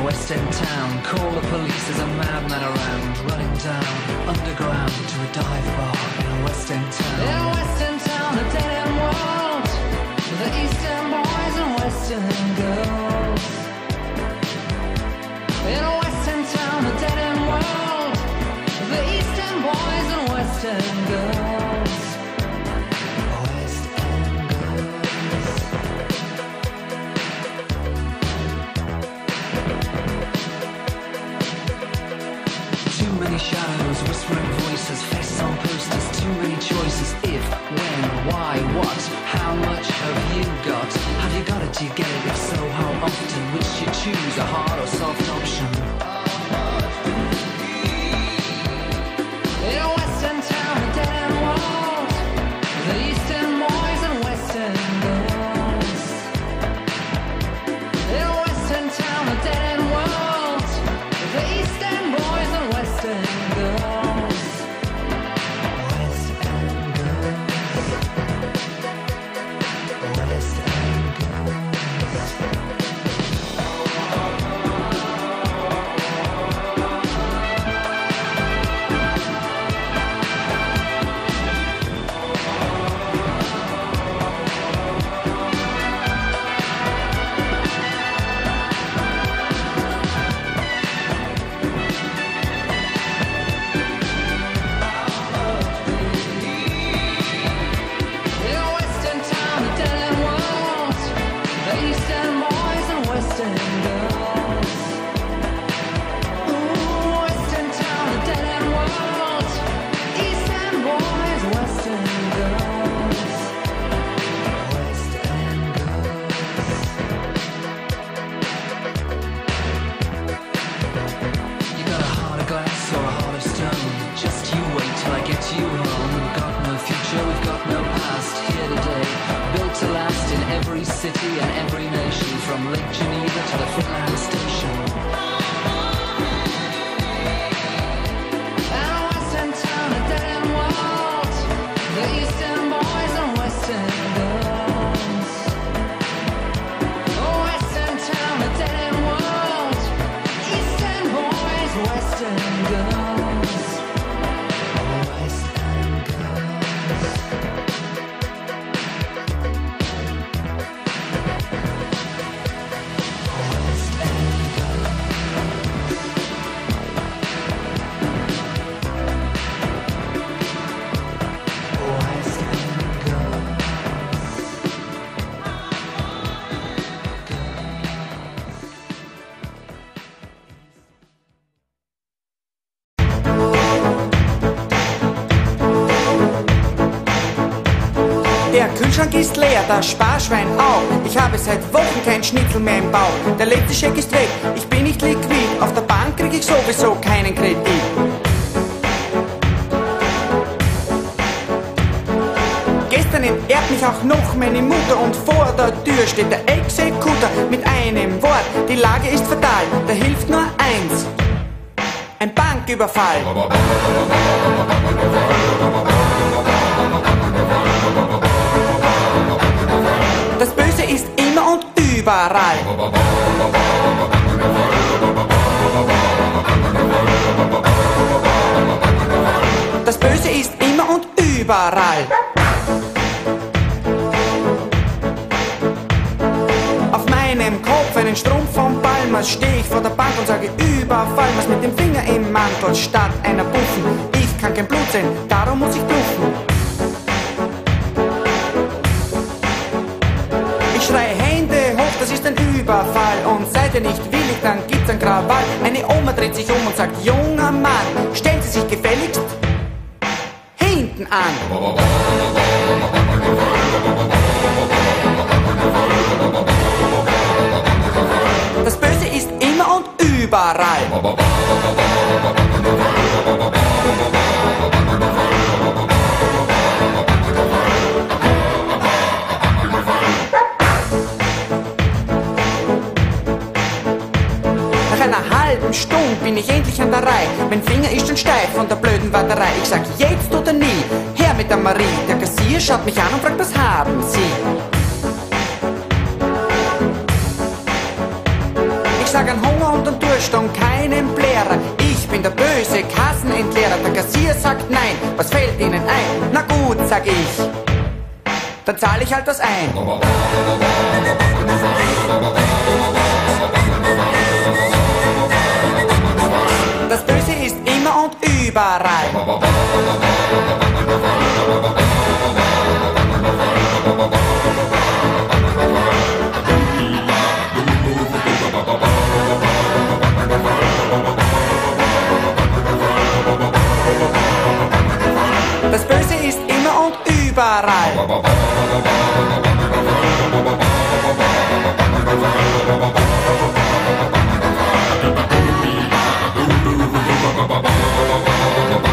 a West End town. Call the police, there's a madman around. Running down underground to a dive bar in a West End town. In a West End town, a dead end world. The East End boys and West End girls. In a West End town, a dead end world. many choices if, when, why, what, how much have you got? Have you got it? Do you get it? If so, how often? Which you choose, a hard or soft option? You know Kühlschrank ist leer, das Sparschwein auch. Ich habe seit Wochen kein Schnitzel mehr im Bauch. Der letzte Scheck ist weg, ich bin nicht liquid. Auf der Bank krieg ich sowieso keinen Kredit. Gestern entehrt mich auch noch meine Mutter und vor der Tür steht der Exekutor mit einem Wort. Die Lage ist fatal, da hilft nur eins. Ein Banküberfall. Überall. Das Böse ist immer und überall. Auf meinem Kopf einen Strumpf vom Palmas stehe ich vor der Bank und sage Überfall, was mit dem Finger im Mantel statt einer Buffen. Ich kann kein Blut sehen, darum muss ich bluffen. Überfall und seid ihr nicht willig, dann gibt's ein Krawall. Eine Oma dreht sich um und sagt, junger Mann, stellen Sie sich gefälligst hinten an. Das Böse ist immer und überall. Halben Stunde bin ich endlich an der Reihe. Mein Finger ist schon steif von der blöden Warterei. Ich sag jetzt oder nie, her mit der Marie. Der Kassier schaut mich an und fragt, was haben Sie? Ich sag an Hunger und an Durst und keinen Blärer. Ich bin der böse Kassenentleerer. Der Kassier sagt nein, was fällt Ihnen ein? Na gut, sag ich. Dann zahle ich halt was ein. Überall. Das Böse ist immer und überall. Oh.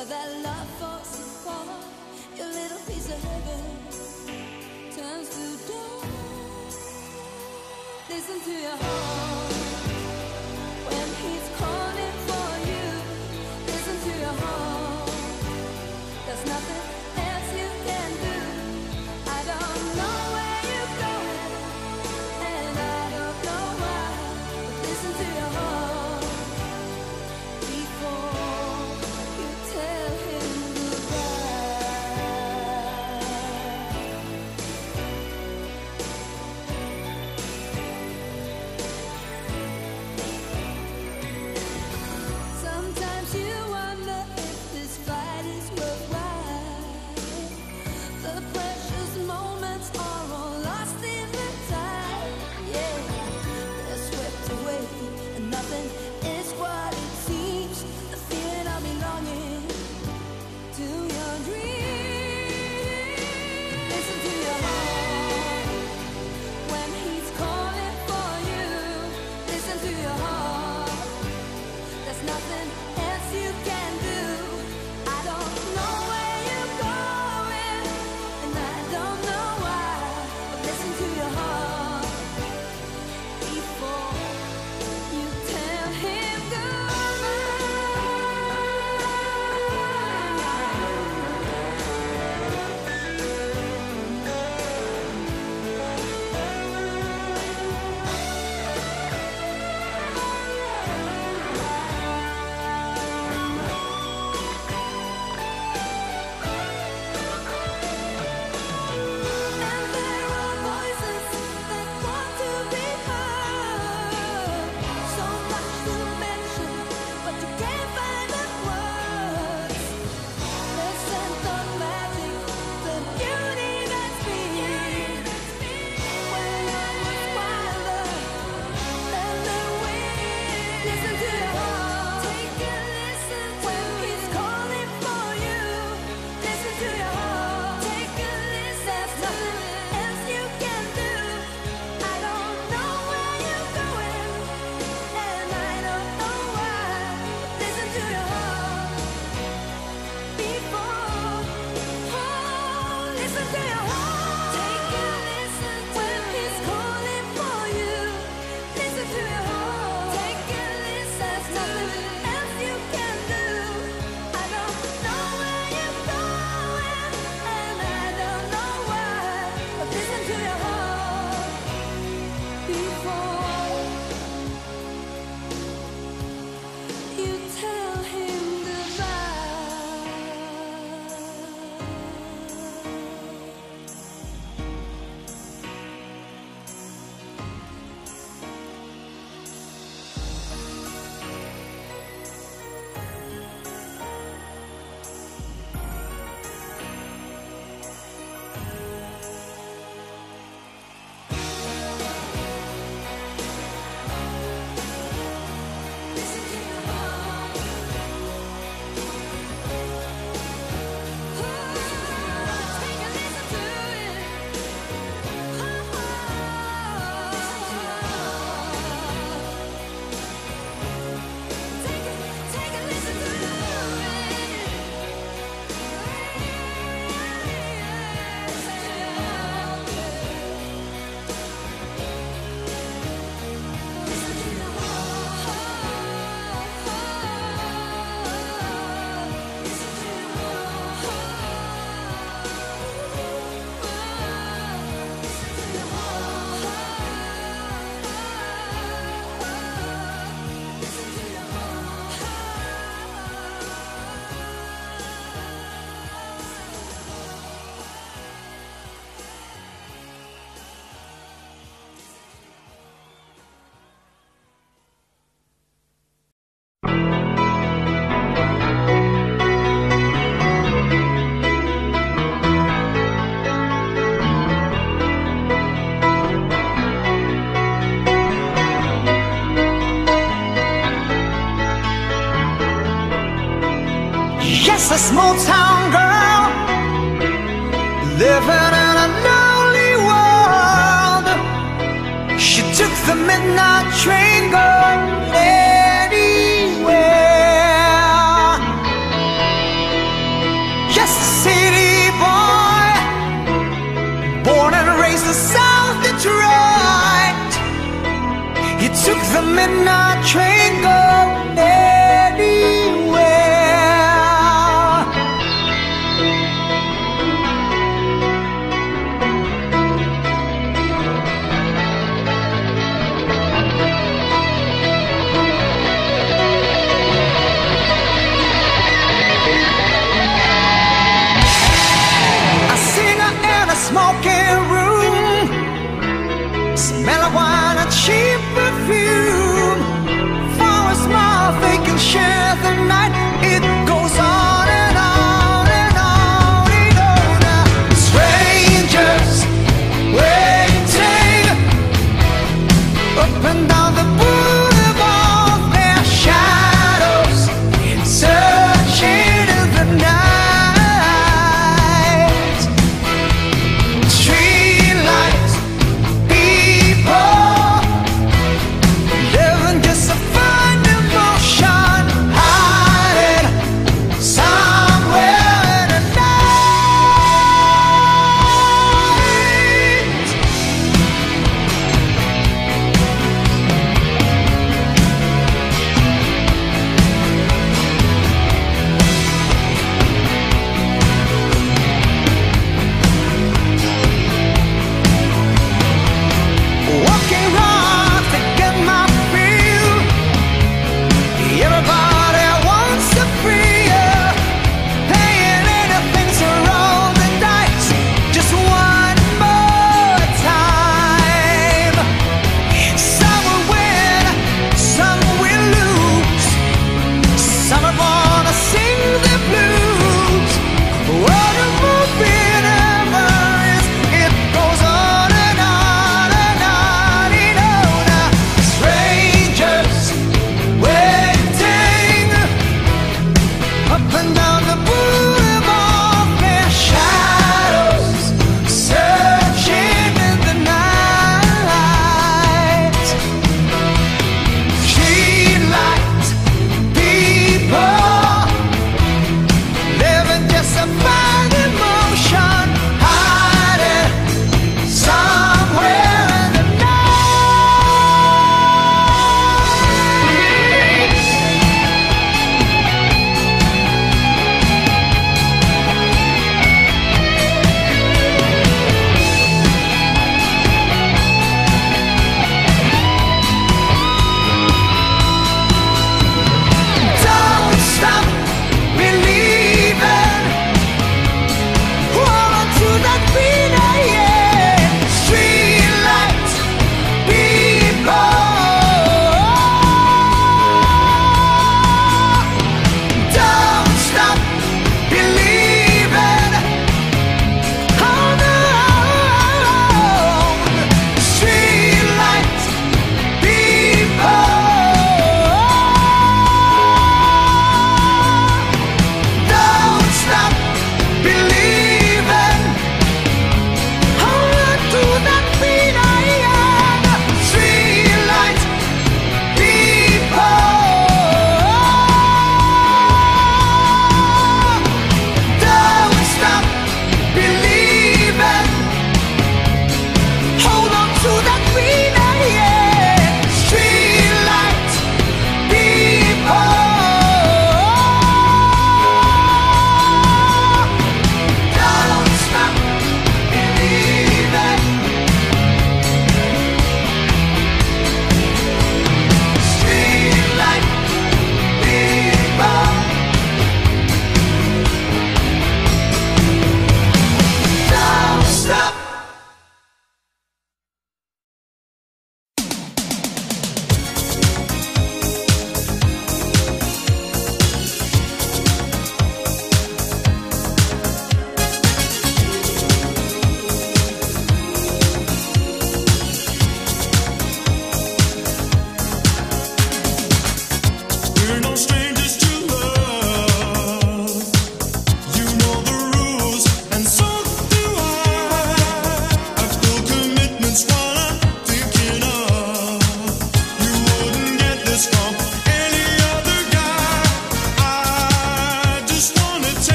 But that love falls apart Your little piece of heaven Turns to dust. Listen to your heart.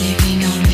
Living on